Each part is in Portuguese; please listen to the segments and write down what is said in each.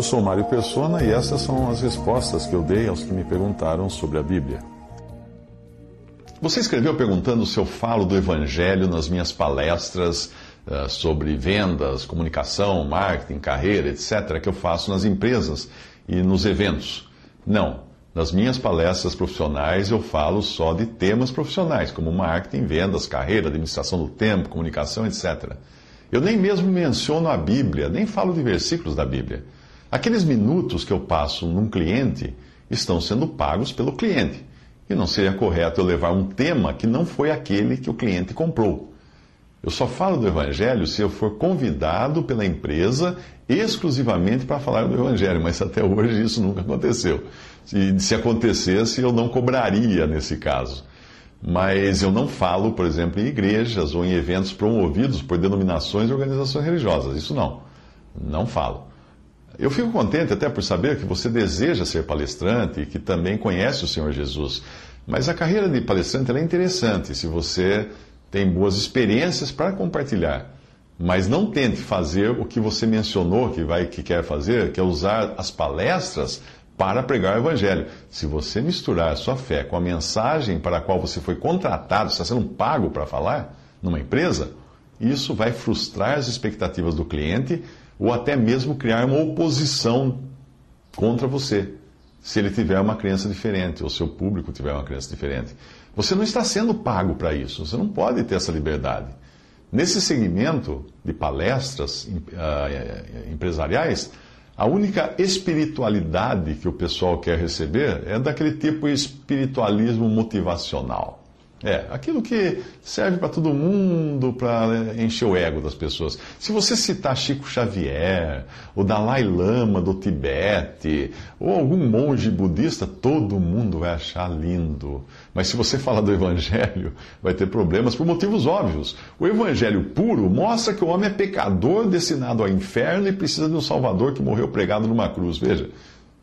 Eu sou Mário Persona e essas são as respostas que eu dei aos que me perguntaram sobre a Bíblia. Você escreveu perguntando se eu falo do Evangelho nas minhas palestras uh, sobre vendas, comunicação, marketing, carreira, etc., que eu faço nas empresas e nos eventos. Não. Nas minhas palestras profissionais eu falo só de temas profissionais, como marketing, vendas, carreira, administração do tempo, comunicação, etc. Eu nem mesmo menciono a Bíblia, nem falo de versículos da Bíblia. Aqueles minutos que eu passo num cliente estão sendo pagos pelo cliente. E não seria correto eu levar um tema que não foi aquele que o cliente comprou. Eu só falo do Evangelho se eu for convidado pela empresa exclusivamente para falar do Evangelho, mas até hoje isso nunca aconteceu. E se acontecesse, eu não cobraria nesse caso. Mas eu não falo, por exemplo, em igrejas ou em eventos promovidos por denominações e organizações religiosas. Isso não. Não falo. Eu fico contente até por saber que você deseja ser palestrante e que também conhece o Senhor Jesus. Mas a carreira de palestrante é interessante se você tem boas experiências para compartilhar. Mas não tente fazer o que você mencionou que vai que quer fazer, que é usar as palestras para pregar o evangelho. Se você misturar sua fé com a mensagem para a qual você foi contratado, está sendo pago para falar numa empresa, isso vai frustrar as expectativas do cliente ou até mesmo criar uma oposição contra você, se ele tiver uma crença diferente, ou seu público tiver uma crença diferente. Você não está sendo pago para isso, você não pode ter essa liberdade. Nesse segmento de palestras uh, empresariais, a única espiritualidade que o pessoal quer receber é daquele tipo de espiritualismo motivacional. É, aquilo que serve para todo mundo, para encher o ego das pessoas. Se você citar Chico Xavier, o Dalai Lama do Tibete, ou algum monge budista, todo mundo vai achar lindo. Mas se você falar do Evangelho, vai ter problemas por motivos óbvios. O Evangelho puro mostra que o homem é pecador, destinado ao inferno e precisa de um Salvador que morreu pregado numa cruz. Veja,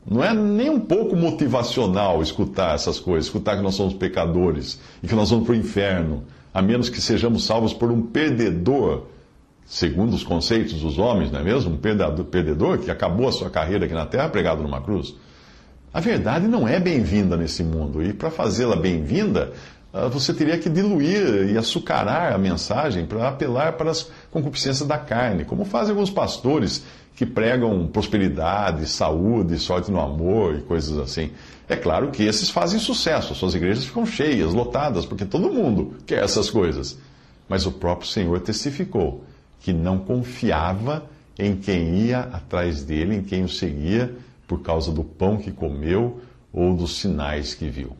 não é nem um pouco motivacional escutar essas coisas, escutar que nós somos pecadores e que nós vamos para o inferno, a menos que sejamos salvos por um perdedor, segundo os conceitos dos homens, não é mesmo? Um perdedor que acabou a sua carreira aqui na terra pregado numa cruz. A verdade não é bem-vinda nesse mundo, e para fazê-la bem-vinda, você teria que diluir e açucarar a mensagem para apelar para as concupiscências da carne, como fazem alguns pastores que pregam prosperidade, saúde, sorte no amor e coisas assim. É claro que esses fazem sucesso, suas igrejas ficam cheias, lotadas, porque todo mundo quer essas coisas. Mas o próprio Senhor testificou que não confiava em quem ia atrás dele, em quem o seguia, por causa do pão que comeu ou dos sinais que viu.